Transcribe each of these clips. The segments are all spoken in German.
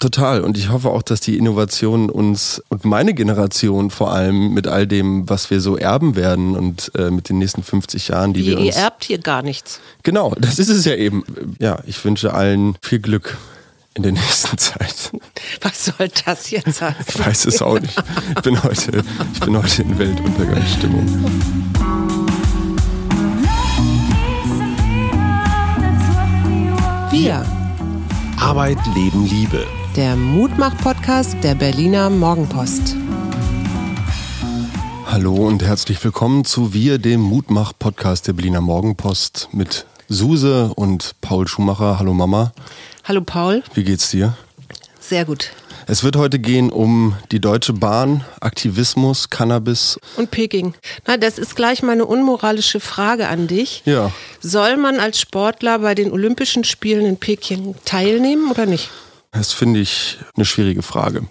Total. Und ich hoffe auch, dass die Innovationen uns und meine Generation vor allem mit all dem, was wir so erben werden und äh, mit den nächsten 50 Jahren, die Wie, wir uns. ihr erbt hier gar nichts. Genau, das ist es ja eben. Ja, ich wünsche allen viel Glück in der nächsten Zeit. Was soll das jetzt heißen? Ich weiß es auch nicht. Ich bin heute, ich bin heute in Weltuntergangsstimmung. Wir, Arbeit, Leben, Liebe. Der Mutmach-Podcast der Berliner Morgenpost. Hallo und herzlich willkommen zu Wir, dem Mutmach-Podcast der Berliner Morgenpost mit Suse und Paul Schumacher. Hallo Mama, Hallo Paul, wie geht's dir? sehr gut. Es wird heute gehen um die Deutsche Bahn, Aktivismus, Cannabis. Und Peking. Na, das ist gleich meine unmoralische Frage an dich. Ja. Soll man als Sportler bei den Olympischen Spielen in Peking teilnehmen oder nicht? Das finde ich eine schwierige Frage.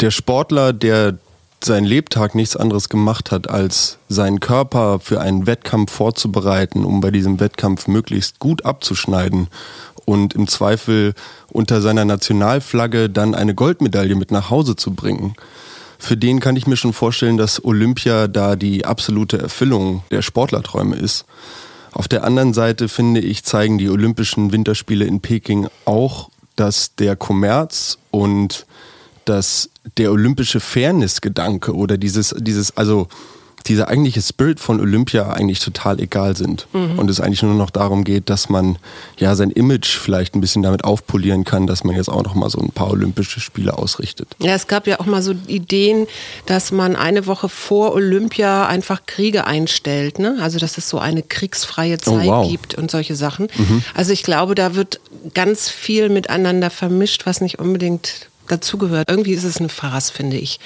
Der Sportler, der seinen Lebtag nichts anderes gemacht hat, als seinen Körper für einen Wettkampf vorzubereiten, um bei diesem Wettkampf möglichst gut abzuschneiden und im Zweifel unter seiner Nationalflagge dann eine Goldmedaille mit nach Hause zu bringen. Für den kann ich mir schon vorstellen, dass Olympia da die absolute Erfüllung der Sportlerträume ist. Auf der anderen Seite finde ich, zeigen die Olympischen Winterspiele in Peking auch, dass der Kommerz und dass der olympische Fairness-Gedanke oder dieses, dieses, also dieser eigentliche Spirit von Olympia eigentlich total egal sind. Und es eigentlich nur noch darum geht, dass man ja sein Image vielleicht ein bisschen damit aufpolieren kann, dass man jetzt auch noch mal so ein paar Olympische Spiele ausrichtet. Ja, es gab ja auch mal so Ideen, dass man eine Woche vor Olympia einfach Kriege einstellt. Ne? Also, dass es so eine kriegsfreie Zeit Oh, wow. gibt und solche Sachen. Also, ich glaube, da wird ganz viel miteinander vermischt, was nicht unbedingt dazugehört. Irgendwie ist es eine Farce, finde ich.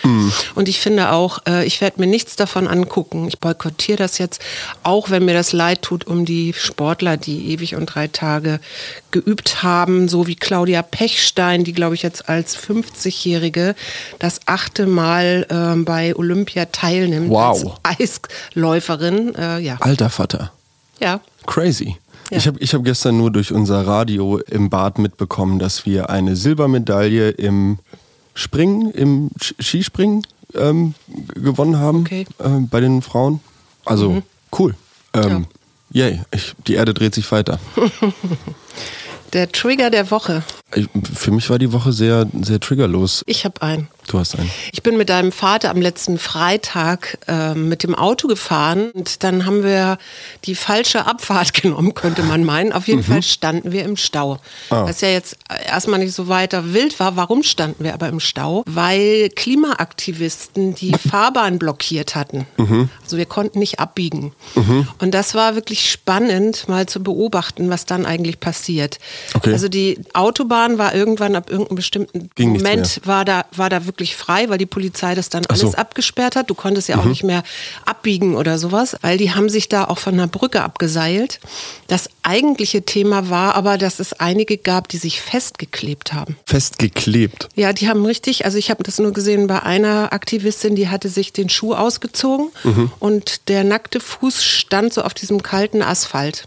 Und ich finde auch, äh, ich werde mir nichts davon angucken. Ich boykottiere das jetzt, auch wenn mir das leid tut um die Sportler, die ewig und drei Tage geübt haben, so wie Claudia Pechstein, die, glaube ich, jetzt als 50-Jährige das achte Mal ähm, bei Olympia teilnimmt. Wow. Als Eisläuferin. Äh, ja. Alter Vater. ja. Crazy. Ja. Ich habe ich hab gestern nur durch unser Radio im Bad mitbekommen, dass wir eine Silbermedaille im Springen, im Skispringen ähm, gewonnen haben Okay. ähm, bei den Frauen. Also cool. Ähm, Yay, ich, die Erde dreht sich weiter. Der Trigger der Woche. Für mich war die Woche sehr, sehr triggerlos. Ich habe einen. Du hast einen. Ich bin mit deinem Vater am letzten Freitag ähm, mit dem Auto gefahren und dann haben wir die falsche Abfahrt genommen, könnte man meinen. Auf jeden Fall standen wir im Stau. Was ja jetzt erstmal nicht so weiter wild war. Warum standen wir aber im Stau? Weil Klimaaktivisten die Fahrbahn blockiert hatten. Also wir konnten nicht abbiegen. Und das war wirklich spannend, mal zu beobachten, was dann eigentlich passiert. Okay. Also die Autobahn war irgendwann ab irgendeinem bestimmten Ging Moment war da, war da wirklich frei, weil die Polizei das dann so. Mhm. alles abgesperrt hat. Du konntest ja auch nicht mehr abbiegen oder sowas, weil die haben sich da auch von einer Brücke abgeseilt. Das eigentliche Thema war aber, dass es einige gab, die sich festgeklebt haben. Festgeklebt. Ja, die haben richtig, also ich habe das nur gesehen bei einer Aktivistin, die hatte sich den Schuh ausgezogen Mhm. und der nackte Fuß stand so auf diesem kalten Asphalt.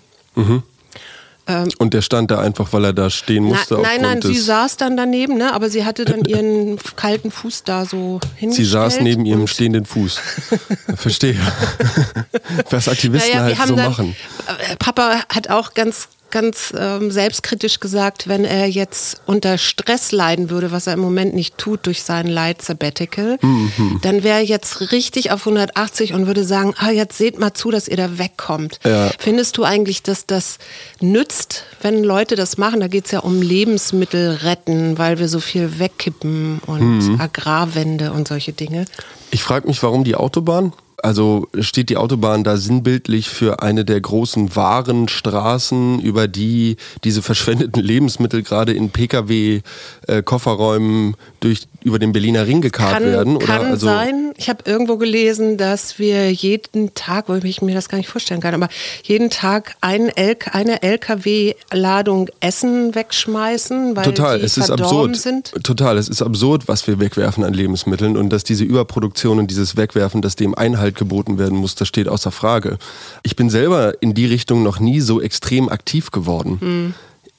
Und der stand da einfach, weil er da stehen musste. Na, nein, nein, sie saß dann daneben, ne? aber sie hatte dann ihren kalten Fuß da so hingestellt. Sie saß neben ihrem stehenden Fuß. Verstehe. Was Aktivisten Naja, halt so dann, machen. äh, Papa hat auch ganz ganz ähm, selbstkritisch gesagt, wenn er jetzt unter Stress leiden würde, was er im Moment nicht tut durch sein Light Sabbatical, Mhm. dann wäre er jetzt richtig auf 180 und würde sagen, ah, jetzt seht mal zu, dass ihr da wegkommt. Ja. Findest du eigentlich, dass das nützt, wenn Leute das machen? Da geht es ja um Lebensmittel retten, weil wir so viel wegkippen und Mhm. Agrarwende und solche Dinge. Ich frage mich, warum die Autobahn? Also steht die Autobahn da sinnbildlich für eine der großen Warenstraßen, über die diese verschwendeten Lebensmittel gerade in Pkw-Kofferräumen durch über den Berliner Ring gekarrt Kann, werden? Oder kann also sein. Ich habe irgendwo gelesen, dass wir jeden Tag, wo ich mir das gar nicht vorstellen kann, aber jeden Tag ein L eine LKW-Ladung Essen wegschmeißen, weil Total, die es ist absurd. sind. Total, es ist absurd, was wir wegwerfen an Lebensmitteln und dass diese Überproduktion und dieses Wegwerfen, dass dem Einhalt geboten werden muss, das steht außer Frage. Ich bin selber in die Richtung noch nie so extrem aktiv geworden.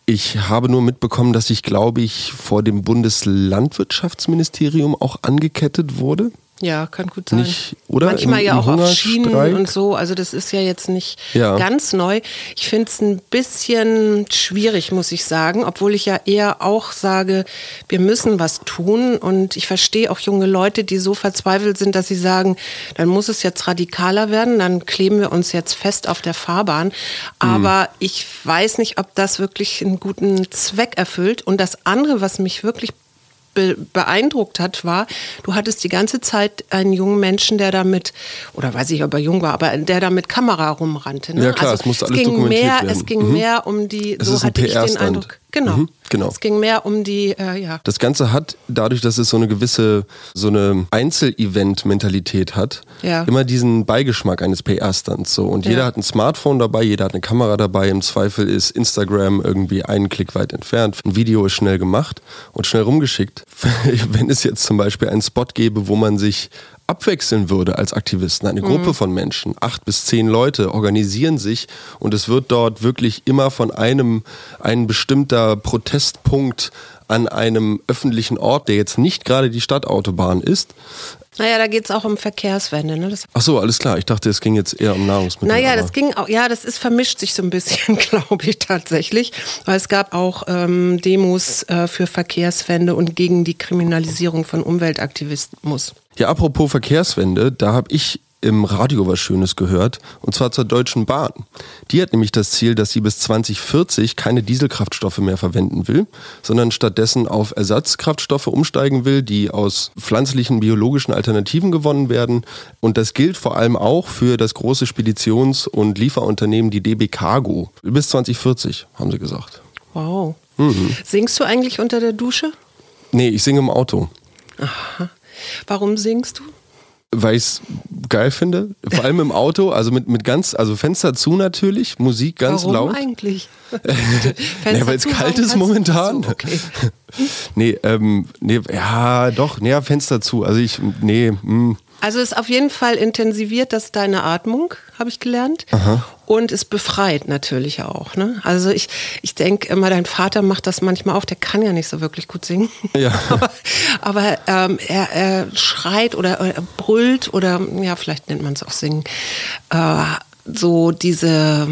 Ich habe nur mitbekommen, dass ich, glaube ich, vor dem Bundeslandwirtschaftsministerium auch angekettet wurde. Ja, kann gut sein. Nicht, oder? Manchmal Im- ja im auch auf Schienen und so. Also das ist ja jetzt nicht Ja. ganz neu. Ich finde es ein bisschen schwierig, muss ich sagen, obwohl ich ja eher auch sage, wir müssen was tun. Und ich verstehe auch junge Leute, die so verzweifelt sind, dass sie sagen, dann muss es jetzt radikaler werden, dann kleben wir uns jetzt fest auf der Fahrbahn. Aber ich weiß nicht, ob das wirklich einen guten Zweck erfüllt. Und das andere, was mich wirklich be beeindruckt hat, war, du hattest die ganze Zeit einen jungen Menschen, der damit, oder weiß ich, ob er jung war, aber der da mit Kamera rumrannte. Ne? Ja, klar, es musste alles ging dokumentiert mehr, werden. Es ging Mhm. mehr um die, Es so hatte ich den. Eindruck. Genau. Mhm, genau. Es ging mehr um die, äh, ja. Das Ganze hat, dadurch, dass es so eine gewisse, so eine Einzel-Event-Mentalität hat, Ja. immer diesen Beigeschmack eines PR-Stands. So. Und Ja. jeder hat ein Smartphone dabei, jeder hat eine Kamera dabei. Im Zweifel ist Instagram irgendwie einen Klick weit entfernt. Ein Video ist schnell gemacht und schnell rumgeschickt. Wenn es jetzt zum Beispiel einen Spot gäbe, wo man sich abwechseln würde als Aktivisten. Eine Gruppe von Menschen, acht bis zehn Leute, organisieren sich und es wird dort wirklich immer von einem, ein bestimmter Protestpunkt an einem öffentlichen Ort, der jetzt nicht gerade die Stadtautobahn ist. Naja, da geht es auch um Verkehrswende. Ne? Das Ach so, alles klar. Ich dachte, es ging jetzt eher um Nahrungsmittel. Naja, das ging auch, ja, das ist vermischt sich so ein bisschen, glaube ich tatsächlich. Weil es gab auch ähm, Demos äh, für Verkehrswende und gegen die Kriminalisierung von Umweltaktivismus. Ja, apropos Verkehrswende, da habe ich im Radio was Schönes gehört, und zwar zur Deutschen Bahn. Die hat nämlich das Ziel, dass sie bis 2040 keine Dieselkraftstoffe mehr verwenden will, sondern stattdessen auf Ersatzkraftstoffe umsteigen will, die aus pflanzlichen, biologischen Alternativen gewonnen werden. Und das gilt vor allem auch für das große Speditions- und Lieferunternehmen, die DB Cargo. Bis 2040, haben sie gesagt. Wow. Mhm. Singst du eigentlich unter der Dusche? Nee, ich singe im Auto. Aha. Warum singst du? weil ich es geil finde. Vor allem im Auto, also mit, mit ganz, also Fenster zu natürlich, Musik ganz Warum laut. eigentlich? Ja, weil es kalt ist momentan. So, okay. nee, ähm, nee, ja, doch, näher Fenster zu. Also ich, nee, hm. Also es auf jeden Fall intensiviert das deine Atmung, habe ich gelernt. Und es befreit natürlich auch. Ne? Also ich, ich denke immer, dein Vater macht das manchmal auch, der kann ja nicht so wirklich gut singen. Ja. aber aber ähm, er, er schreit oder, er brüllt oder ja, vielleicht nennt man es auch singen. Äh, so diese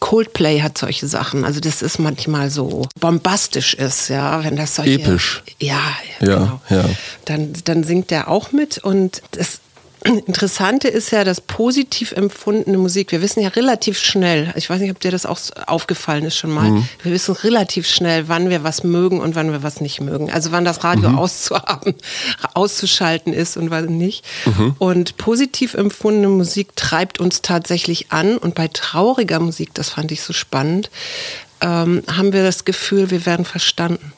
Coldplay hat solche Sachen. Also das ist manchmal so bombastisch ist, ja, wenn das solche Episch. Ja, Ja, genau. ja. Dann, dann singt er auch mit und das Interessante ist ja, dass positiv empfundene Musik, wir wissen ja relativ schnell, ich weiß nicht, ob dir das auch aufgefallen ist schon mal, Mhm. wir wissen relativ schnell, wann wir was mögen und wann wir was nicht mögen. Also wann das Radio Mhm. auszuhaben, auszuschalten ist und wann nicht. Mhm. Und positiv empfundene Musik treibt uns tatsächlich an und bei trauriger Musik, das fand ich so spannend, ähm, haben wir das Gefühl, wir werden verstanden.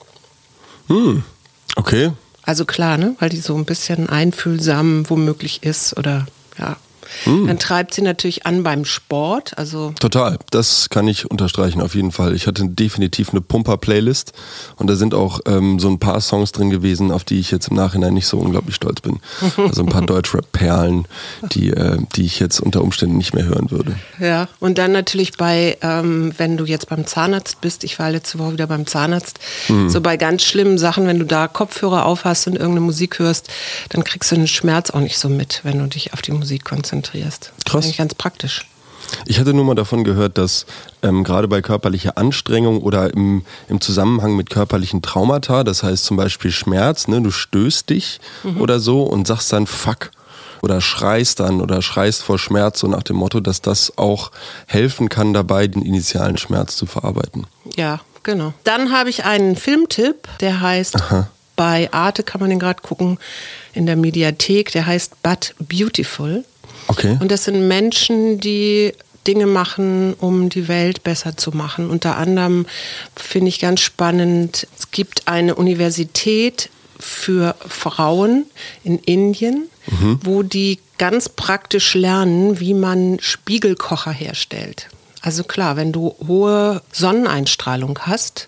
okay. Also klar, ne? weil die so ein bisschen einfühlsam womöglich ist oder ja. Hm. Dann treibt sie natürlich an beim Sport. Also Total, das kann ich unterstreichen auf jeden Fall. Ich hatte definitiv eine Pumper-Playlist und da sind auch ähm, so ein paar Songs drin gewesen, auf die ich jetzt im Nachhinein nicht so unglaublich stolz bin. Also ein paar Deutschrap-Perlen, die, äh, die ich jetzt unter Umständen nicht mehr hören würde. ja. Und dann natürlich bei, ähm, wenn du jetzt beim Zahnarzt bist, ich war letzte Woche wieder beim Zahnarzt, Hm. so bei ganz schlimmen Sachen, wenn du da Kopfhörer auf hast und irgendeine Musik hörst, dann kriegst du den Schmerz auch nicht so mit, wenn du dich auf die Musik konzentrierst. Krass. Eigentlich ganz praktisch. Ich hatte nur mal davon gehört, dass ähm, gerade bei körperlicher Anstrengung oder im, im Zusammenhang mit körperlichen Traumata, das heißt zum Beispiel Schmerz, ne, du stößt dich oder so und sagst dann Fuck oder schreist dann oder schreist vor Schmerz, so nach dem Motto, dass das auch helfen kann dabei, den initialen Schmerz zu verarbeiten. Ja, genau. Dann habe ich einen Filmtipp, der heißt, bei Arte kann man den gerade gucken, in der Mediathek, der heißt But Beautiful. Okay. Und das sind Menschen, die Dinge machen, um die Welt besser zu machen. Unter anderem finde ich ganz spannend, es gibt eine Universität für Frauen in Indien, wo die ganz praktisch lernen, wie man Spiegelkocher herstellt. Also klar, wenn du hohe Sonneneinstrahlung hast,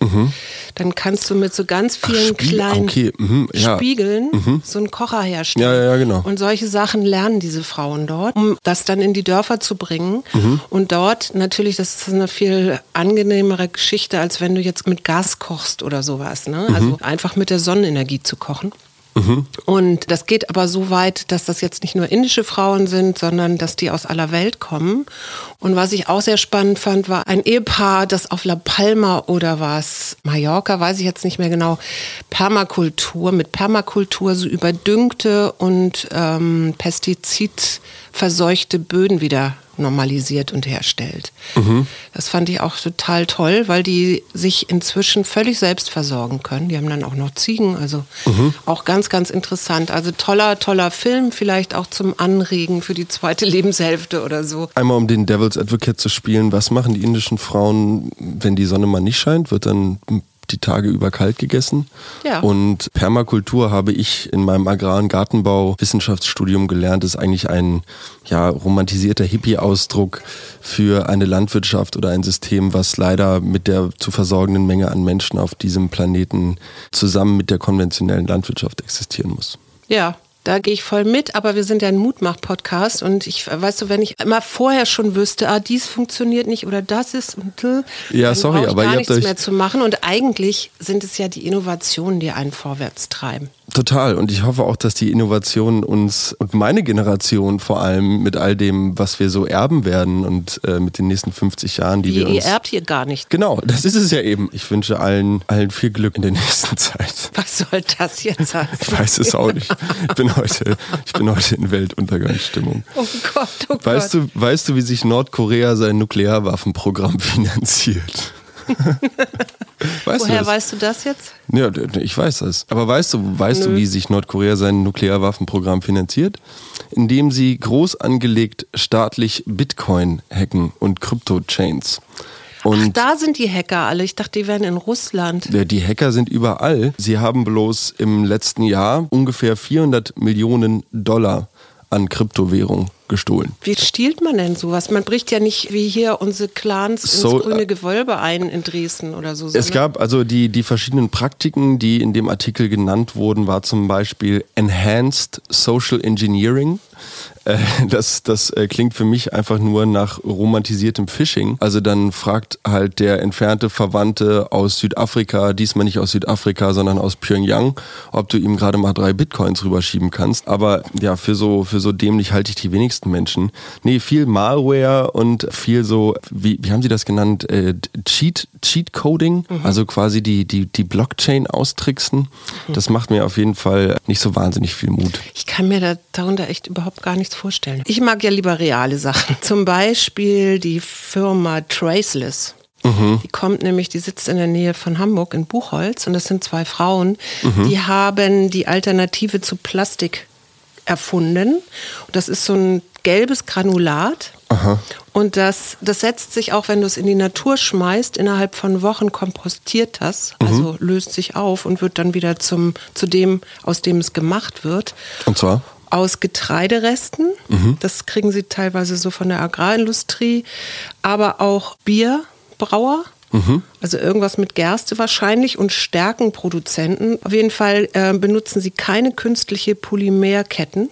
dann kannst du mit so ganz vielen Mhm. Spiegel, kleinen okay, mhm, ja. Spiegeln so einen Kocher herstellen. Ja, ja, ja, genau. Und solche Sachen lernen diese Frauen dort, um das dann in die Dörfer zu bringen. Mhm. Und dort natürlich, das ist eine viel angenehmere Geschichte, als wenn du jetzt mit Gas kochst oder sowas. Ne? Mhm. Also einfach mit der Sonnenenergie zu kochen. Und das geht aber so weit, dass das jetzt nicht nur indische Frauen sind, sondern dass die aus aller Welt kommen. Und was ich auch sehr spannend fand, war ein Ehepaar, das auf La Palma oder was, Mallorca, weiß ich jetzt nicht mehr genau, Permakultur, mit Permakultur so überdüngte und ähm, pestizidverseuchte Böden wieder normalisiert und herstellt. Das fand ich auch total toll, weil die sich inzwischen völlig selbst versorgen können. Die haben dann auch noch Ziegen, also auch ganz, ganz interessant. Also toller, toller Film, vielleicht auch zum Anregen für die zweite Lebenshälfte oder so. Einmal um den Devil's Advocate zu spielen, was machen die indischen Frauen, wenn die Sonne mal nicht scheint? Wird dann die Tage über kalt gegessen? Ja. Und Permakultur habe ich in meinem Agrar- und Gartenbau Wissenschaftsstudium gelernt, ist eigentlich ein ja, romantisierter Hippie-Ausdruck für eine Landwirtschaft oder ein System, was leider mit der zu versorgenden Menge an Menschen auf diesem Planeten zusammen mit der konventionellen Landwirtschaft existieren muss. Ja, da gehe ich voll mit, aber wir sind ja ein Mutmach-Podcast und ich, weißt du, wenn ich immer vorher schon wüsste, ah, dies funktioniert nicht oder das ist und Ja, dann sorry, aber gar ihr habt nichts euch- mehr zu machen und eigentlich sind es ja die Innovationen, die einen vorwärts treiben. Total. Und ich hoffe auch, dass die Innovationen uns und meine Generation vor allem mit all dem, was wir so erben werden und äh, mit den nächsten 50 Jahren, die Wie, wir uns. ihr erbt hier gar nicht. Genau, das ist es ja eben. Ich wünsche allen, allen viel Glück in der nächsten Zeit. Was soll das jetzt sein? Ich weiß es auch nicht. Ich bin heute, ich bin heute in Weltuntergangsstimmung. Oh Gott, oh Weißt Gott. du, weißt du, wie sich Nordkorea sein Nuklearwaffenprogramm finanziert? weißt Woher du das? weißt du das jetzt? Ja, ich weiß das. Aber weißt du, weißt du, Nö. wie sich Nordkorea sein Nuklearwaffenprogramm finanziert? Indem sie groß angelegt staatlich Bitcoin hacken und Krypto-Chains. Und Da sind die Hacker alle. Ich dachte, die wären in Russland. ja, die Hacker sind überall. Sie haben bloß im letzten Jahr ungefähr 400 Millionen Dollar an Kryptowährung gestohlen. Wie stiehlt man denn sowas? Man bricht ja nicht wie hier unsere Clans So, ins grüne Gewölbe ein in Dresden oder so. Es gab also die, die verschiedenen Praktiken, die in dem Artikel genannt wurden, war zum Beispiel Enhanced Social Engineering. Äh, Das, das äh, klingt für mich einfach nur nach romantisiertem Phishing. Also dann fragt halt der entfernte Verwandte aus Südafrika, diesmal nicht aus Südafrika, sondern aus Pyongyang, ob du ihm gerade mal drei Bitcoins rüberschieben kannst. Aber ja, für so, für so dämlich halte ich die wenigsten Menschen. Nee, viel Malware und viel so, wie, wie haben sie das genannt? Äh, Cheat, Cheat Coding, also quasi die, die, die Blockchain austricksen. Das macht mir auf jeden Fall nicht so wahnsinnig viel Mut. Ich kann mir da, darunter echt überhaupt gar nichts vorstellen. Ich mag ja lieber reale Sachen. Zum Beispiel die Firma Traceless. Die kommt nämlich, die sitzt in der Nähe von Hamburg in Buchholz und das sind zwei Frauen, die haben die Alternative zu Plastik erfunden. Und das ist so ein gelbes Granulat. Und das, das setzt sich auch, wenn du es in die Natur schmeißt, innerhalb von Wochen kompostiert das, also löst sich auf und wird dann wieder zum, zu dem, aus dem es gemacht wird Und zwar? Aus Getreideresten. Das kriegen sie teilweise so von der Agrarindustrie, aber auch Bierbrauer. Also irgendwas mit Gerste wahrscheinlich und Stärkenproduzenten. Auf jeden Fall äh, benutzen sie keine künstliche Polymerketten.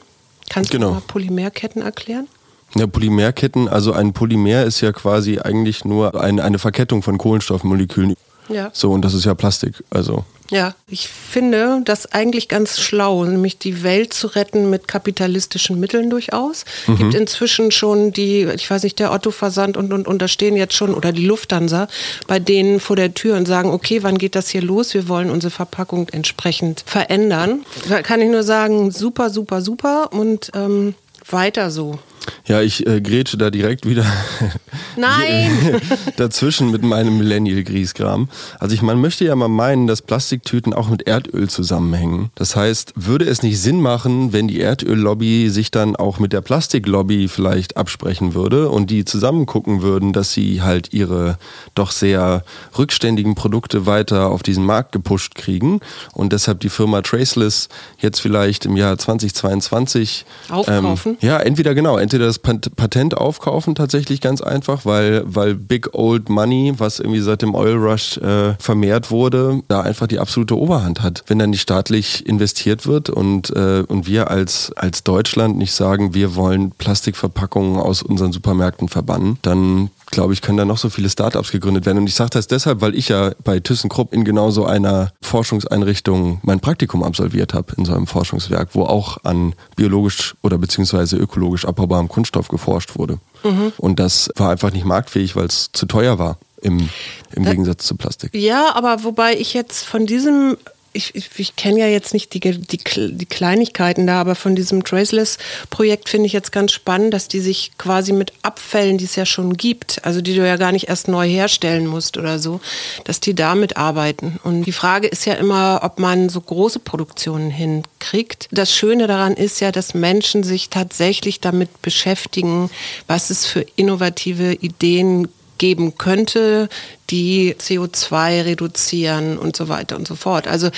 Kannst Genau. du mal Polymerketten erklären? Ja, Polymerketten, also ein Polymer ist ja quasi eigentlich nur ein, eine Verkettung von Kohlenstoffmolekülen. Ja. So, und das ist ja Plastik. Also, Ja, ich finde das eigentlich ganz schlau, nämlich die Welt zu retten mit kapitalistischen Mitteln durchaus. Gibt inzwischen schon die, ich weiß nicht, der Otto-Versand und, und, und da stehen jetzt schon, oder die Lufthansa, bei denen vor der Tür und sagen, okay, wann geht das hier los? Wir wollen unsere Verpackung entsprechend verändern. Da kann ich nur sagen, super, super, super und ähm, weiter so. Ja, ich äh, grätsche da direkt wieder Nein! dazwischen mit meinem Millennial-Griesgram. Also ich, man möchte ja mal meinen, dass Plastiktüten auch mit Erdöl zusammenhängen. Das heißt, würde es nicht Sinn machen, wenn die Erdöllobby sich dann auch mit der Plastiklobby vielleicht absprechen würde und die zusammen gucken würden, dass sie halt ihre doch sehr rückständigen Produkte weiter auf diesen Markt gepusht kriegen und deshalb die Firma Traceless jetzt vielleicht im Jahr 2022 Aufkaufen? Ähm, ja, entweder genau, entweder entweder das Patent aufkaufen tatsächlich ganz einfach, weil, weil Big Old Money, was irgendwie seit dem Oil Rush äh, vermehrt wurde, da einfach die absolute Oberhand hat. Wenn dann nicht staatlich investiert wird und, äh, und wir als, als Deutschland nicht sagen, wir wollen Plastikverpackungen aus unseren Supermärkten verbannen, dann glaube ich, können da noch so viele Startups gegründet werden. Und ich sage das deshalb, weil ich ja bei ThyssenKrupp in genau so einer Forschungseinrichtung mein Praktikum absolviert habe, in so einem Forschungswerk, wo auch an biologisch oder beziehungsweise ökologisch abbaubarem Kunststoff geforscht wurde. Mhm. Und das war einfach nicht marktfähig, weil es zu teuer war im, im Gegensatz zu Plastik. Ja, aber wobei ich jetzt von diesem ich, ich, ich kenne ja jetzt nicht die, die, die, Kleinigkeiten da, aber von diesem Traceless-Projekt finde ich jetzt ganz spannend, dass die sich quasi mit Abfällen, die es ja schon gibt, also die du ja gar nicht erst neu herstellen musst oder so, dass die damit arbeiten. Und die Frage ist ja immer, ob man so große Produktionen hinkriegt. Das Schöne daran ist ja, dass Menschen sich tatsächlich damit beschäftigen, was es für innovative Ideen gibt geben könnte, die CO2 reduzieren und so weiter und so fort. Also,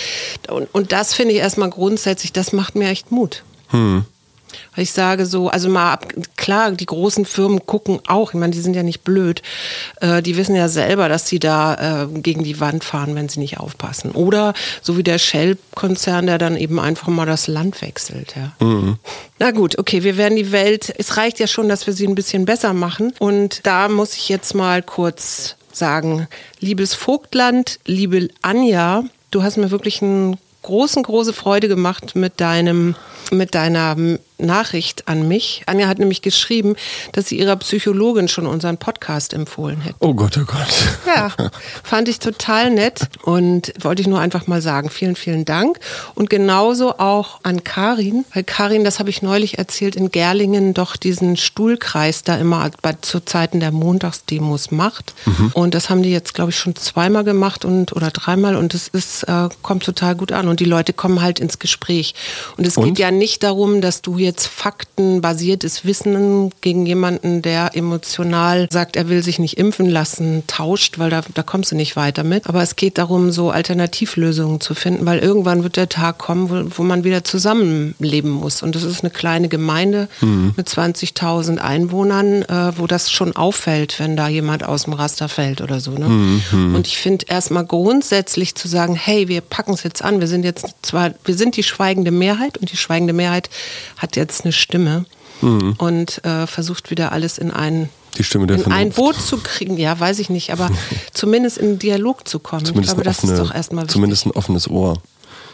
und, und das finde ich erstmal grundsätzlich, das macht mir echt Mut. Hm. Ich sage so, also mal ab, klar, die großen Firmen gucken auch, ich meine, die sind ja nicht blöd, äh, die wissen ja selber, dass sie da äh, gegen die Wand fahren, wenn sie nicht aufpassen. Oder so wie der Shell-Konzern, der dann eben einfach mal das Land wechselt. Ja. Mhm. Na gut, okay, wir werden die Welt, es reicht ja schon, dass wir sie ein bisschen besser machen. Und da muss ich jetzt mal kurz sagen, liebes Vogtland, liebe Anja, du hast mir wirklich einen großen, große Freude gemacht mit deinem, mit deiner Nachricht an mich. Anja hat nämlich geschrieben, dass sie ihrer Psychologin schon unseren Podcast empfohlen hätte. Oh Gott, oh Gott. Ja, fand ich total nett und wollte ich nur einfach mal sagen, vielen, vielen Dank. Und genauso auch an Karin, weil Karin, das habe ich neulich erzählt, in Gerlingen doch diesen Stuhlkreis da immer bei, zu Zeiten der Montagsdemos macht. Mhm. Und das haben die jetzt, glaube ich, schon zweimal gemacht und oder dreimal und es ist, äh, kommt total gut an. Und die Leute kommen halt ins Gespräch. Und es und? geht ja nicht darum, dass du hier jetzt faktenbasiertes Wissen gegen jemanden, der emotional sagt, er will sich nicht impfen lassen, tauscht, weil da, da kommst du nicht weiter mit. Aber es geht darum, so Alternativlösungen zu finden, weil irgendwann wird der Tag kommen, wo, wo man wieder zusammenleben muss. Und das ist eine kleine Gemeinde mhm. mit 20.000 Einwohnern, äh, wo das schon auffällt, wenn da jemand aus dem Raster fällt oder so. Ne? Mhm. Und ich finde erstmal grundsätzlich zu sagen, hey, wir packen es jetzt an, wir sind jetzt zwar, wir sind die schweigende Mehrheit und die schweigende Mehrheit hat jetzt eine Stimme mhm. und äh, versucht wieder alles in ein, die Stimme der in ein Boot zu kriegen. Ja, weiß ich nicht, aber zumindest in Dialog zu kommen. Zumindest ich glaube, das offene, ist doch erstmal wichtig. Zumindest ein offenes Ohr.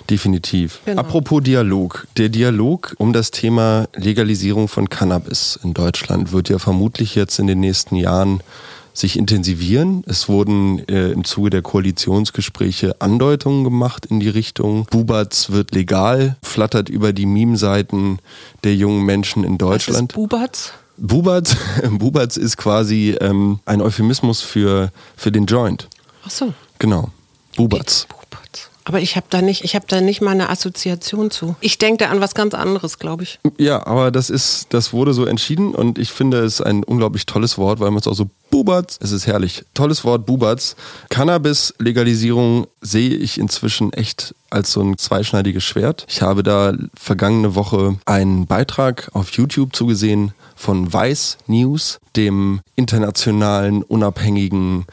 Definitiv. Genau. Apropos Dialog. Der Dialog um das Thema Legalisierung von Cannabis in Deutschland wird ja vermutlich jetzt in den nächsten Jahren sich intensivieren. Es wurden äh, im Zuge der Koalitionsgespräche Andeutungen gemacht in die Richtung. Bubatz wird legal, flattert über die Meme-Seiten der jungen Menschen in Deutschland. Was ist Bubatz? Bubatz, Bubatz ist quasi ähm, ein Euphemismus für, für den Joint. Ach so. Genau. Bubatz. Aber ich habe da nicht, ich habe da nicht mal eine Assoziation zu. Ich denke da an was ganz anderes, glaube ich. Ja, aber das ist, das wurde so entschieden und ich finde es ein unglaublich tolles Wort, weil man es auch so Bubatz, es ist herrlich. Tolles Wort, Bubatz. Cannabis-Legalisierung sehe ich inzwischen echt als so ein zweischneidiges Schwert. Ich habe da vergangene Woche einen Beitrag auf YouTube zugesehen von Vice News, dem internationalen unabhängigen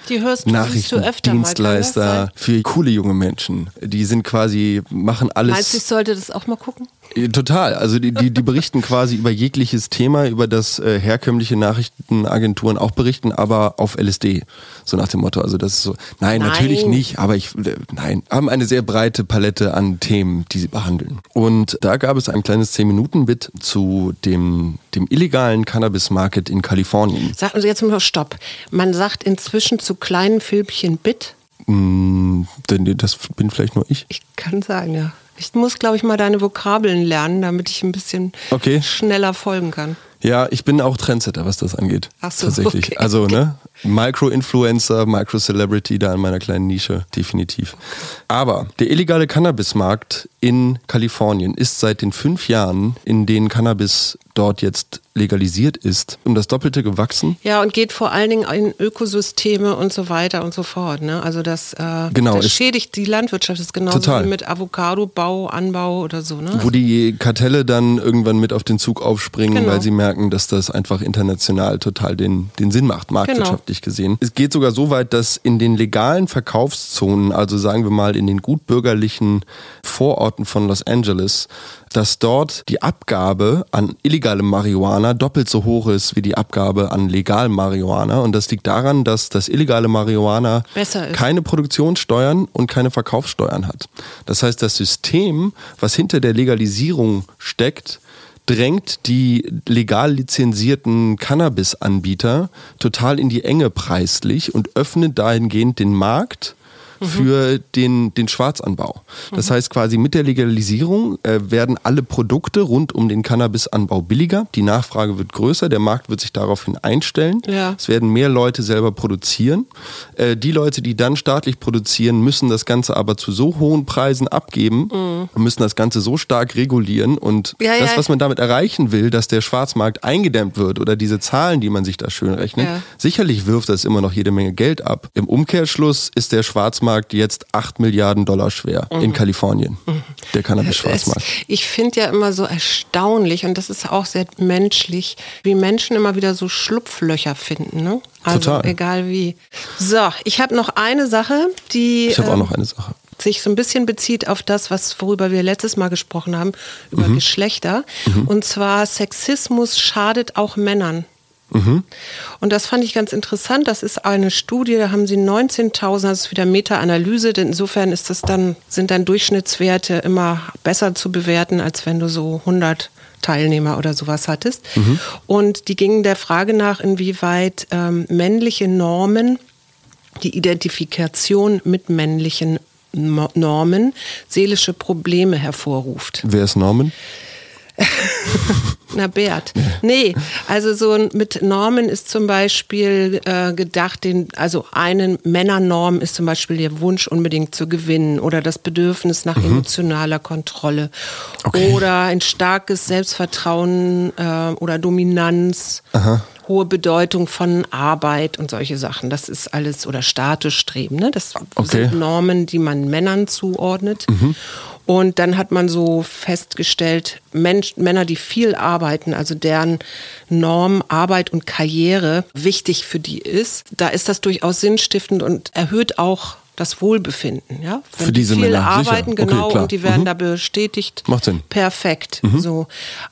Nachrichtendienstleister für coole junge Menschen. Die sind quasi, machen alles. Meinst du, ich sollte das auch mal gucken? Total. Also die, die, die berichten quasi über jegliches Thema, über das äh, herkömmliche Nachrichtenagenturen auch berichten, aber auf LSD. So nach dem Motto. Also das ist so, nein, nein. natürlich nicht, aber ich, äh, nein, haben eine sehr breite Palette an Themen, die sie behandeln. Und da gab es ein kleines 10-Minuten-Bit zu dem, dem illegalen Cannabis-Market in Kalifornien. Sagen Sie jetzt mal Stopp. Man sagt inzwischen zu kleinen Filmchen Bit. Mm, das bin vielleicht nur ich. Ich kann sagen, ja. Ich muss, glaube ich, mal deine Vokabeln lernen, damit ich ein bisschen okay. schneller folgen kann. Ja, ich bin auch Trendsetter, was das angeht. Ach so, tatsächlich. Okay. Also, ne? Micro-Influencer, Micro-Celebrity da in meiner kleinen Nische, definitiv. Aber der illegale Cannabismarkt in Kalifornien ist seit den fünf Jahren, in denen Cannabis dort jetzt legalisiert ist, um das Doppelte gewachsen. Ja, und geht vor allen Dingen in Ökosysteme und so weiter und so fort. Ne? Also das, äh, Genau, das schädigt die Landwirtschaft. Das ist genauso Total. wie mit Avocado-Bau, Anbau oder so. Ne? Wo die Kartelle dann irgendwann mit auf den Zug aufspringen, Genau. weil sie merken, dass das einfach international total den, den Sinn macht, marktwirtschaftlich Genau. gesehen. Es geht sogar so weit, dass in den legalen Verkaufszonen, also sagen wir mal in den gutbürgerlichen Vororten von Los Angeles, dass dort die Abgabe an illegalem Marihuana doppelt so hoch ist wie die Abgabe an legalem Marihuana. Und das liegt daran, dass das illegale Marihuana keine Produktionssteuern und keine Verkaufssteuern hat. Das heißt, das System, was hinter der Legalisierung steckt, drängt die legal lizenzierten Cannabis-Anbieter total in die Enge preislich und öffnet dahingehend den Markt für den, den Schwarzanbau. Das heißt quasi mit der Legalisierung äh, werden alle Produkte rund um den Cannabisanbau billiger, die Nachfrage wird größer, der Markt wird sich daraufhin einstellen. Ja. Es werden mehr Leute selber produzieren. Äh, die Leute, die dann staatlich produzieren, müssen das Ganze aber zu so hohen Preisen abgeben und müssen das Ganze so stark regulieren. Und Ja, das, was man damit erreichen will, dass der Schwarzmarkt eingedämmt wird oder diese Zahlen, die man sich da schön rechnet, sicherlich wirft das immer noch jede Menge Geld ab. Im Umkehrschluss ist der Schwarzmarkt jetzt 8 Milliarden Dollar schwer in Kalifornien. Der Cannabis-Schwarzmarkt. Ich finde ja immer so erstaunlich und das ist auch sehr menschlich, wie Menschen immer wieder so Schlupflöcher finden. Ne? Also Total. egal wie. So, ich habe noch eine Sache, die Ich habe auch ähm, noch eine Sache. sich so ein bisschen bezieht auf das, was worüber wir letztes Mal gesprochen haben, über Mhm. Geschlechter. Und zwar Sexismus schadet auch Männern. Mhm. Und das fand ich ganz interessant. Das ist eine Studie, da haben sie 19.000, das ist wieder Meta-Analyse. denn Insofern ist das dann, sind dann Durchschnittswerte immer besser zu bewerten, als wenn du so 100 Teilnehmer oder sowas hattest. Und die gingen der Frage nach, inwieweit ähm, männliche Normen die Identifikation mit männlichen Normen seelische Probleme hervorruft. Wer ist Norman? Na, Bert. Nee, also so mit Normen ist zum Beispiel äh, gedacht, den, also eine Männernorm ist zum Beispiel der Wunsch, unbedingt zu gewinnen oder das Bedürfnis nach emotionaler Kontrolle Okay. oder ein starkes Selbstvertrauen äh, oder Dominanz. Hohe Bedeutung von Arbeit und solche Sachen. Das ist alles, oder Statusstreben. Ne? Das Okay. sind Normen, die man Männern zuordnet. Und dann hat man so festgestellt, Mensch, Männer, die viel arbeiten, also deren Norm Arbeit und Karriere wichtig für die ist, da ist das durchaus sinnstiftend und erhöht auch das Wohlbefinden. Ja? Wenn Für die diese viel Männer, sicher. arbeiten, Okay, genau, klar. und die werden Mhm. da bestätigt. Macht Sinn. Mhm. Perfekt. So.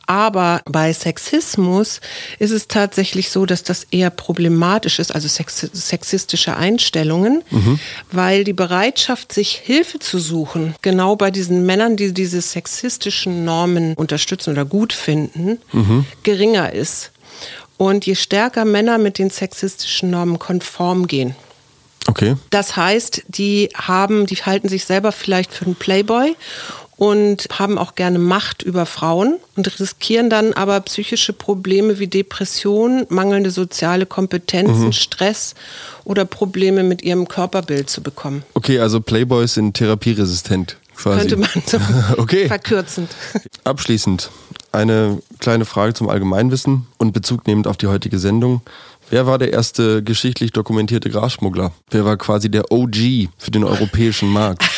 Aber bei Sexismus ist es tatsächlich so, dass das eher problematisch ist, also sex sexistische Einstellungen, Mhm. weil die Bereitschaft, sich Hilfe zu suchen, genau bei diesen Männern, die diese sexistischen Normen unterstützen oder gut finden, Mhm. geringer ist. Und je stärker Männer mit den sexistischen Normen konform gehen, Okay. das heißt, die haben, die halten sich selber vielleicht für einen Playboy und haben auch gerne Macht über Frauen und riskieren dann aber psychische Probleme wie Depression, mangelnde soziale Kompetenzen, Stress oder Probleme mit ihrem Körperbild zu bekommen. Okay, also Playboys sind therapieresistent quasi. Könnte man so Okay. verkürzend. Abschließend eine kleine Frage zum Allgemeinwissen und Bezug nehmend auf die heutige Sendung. Wer war der erste geschichtlich dokumentierte Grasschmuggler? Wer war quasi der OG für den europäischen Markt?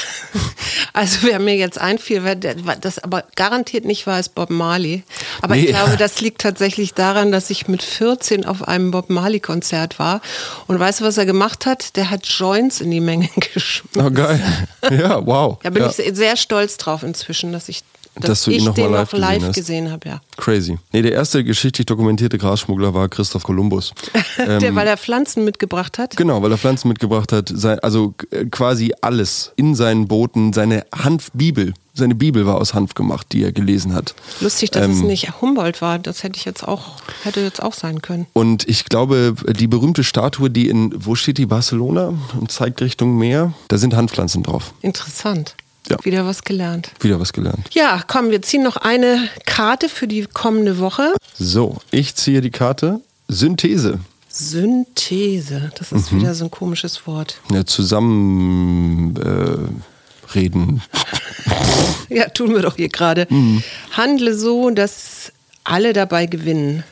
Also wer mir jetzt einfiel, wer das aber garantiert nicht war, ist Bob Marley. Aber ich Nee. glaube, das liegt tatsächlich daran, dass ich mit 14 auf einem Bob Marley Konzert war. Und weißt du, was er gemacht hat? Der hat Joints in die Menge geschmissen. Oh, geil. Ja, wow. Da bin ja. ich se- sehr stolz drauf inzwischen, dass ich, dass Dass du ihn ich noch mal den live noch live gesehen hast. gesehen habe. Ja. Crazy. Nee, der erste geschichtlich dokumentierte Grasschmuggler war Christoph Kolumbus. der, weil er Pflanzen mitgebracht hat. Genau, weil er Pflanzen mitgebracht hat, also äh, quasi alles in seinen Booten, seine Hanfbibel, seine Bibel war aus Hanf gemacht, die er gelesen hat. Lustig, dass es Ähm, nicht Humboldt war. Das hätte ich jetzt auch, hätte jetzt auch sein können. Und ich glaube, die berühmte Statue, die in, wo steht die, Barcelona und zeigt Richtung Meer, da sind Handpflanzen drauf. Interessant. Ja. Wieder was gelernt. Wieder was gelernt. Ja, komm, wir ziehen noch eine Karte für die kommende Woche. So, ich ziehe die Karte Synthese. Synthese, das ist Mhm. wieder so ein komisches Wort. Ja, zusammen äh, reden. Ja, tun wir doch hier gerade. Mhm. Handle so, dass alle dabei gewinnen.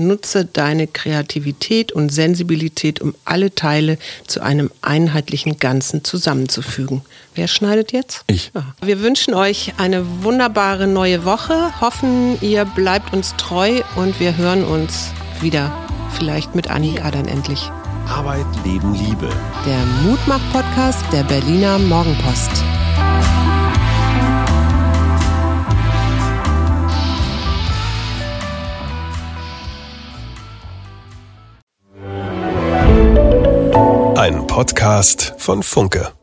Nutze deine Kreativität und Sensibilität, um alle Teile zu einem einheitlichen Ganzen zusammenzufügen. Wer schneidet jetzt? Ich. Ja. Wir wünschen euch eine wunderbare neue Woche, hoffen, ihr bleibt uns treu und wir hören uns wieder. Vielleicht mit Annika dann endlich. Arbeit, Leben, Liebe. Der Mutmach-Podcast der Berliner Morgenpost. Podcast von Funke.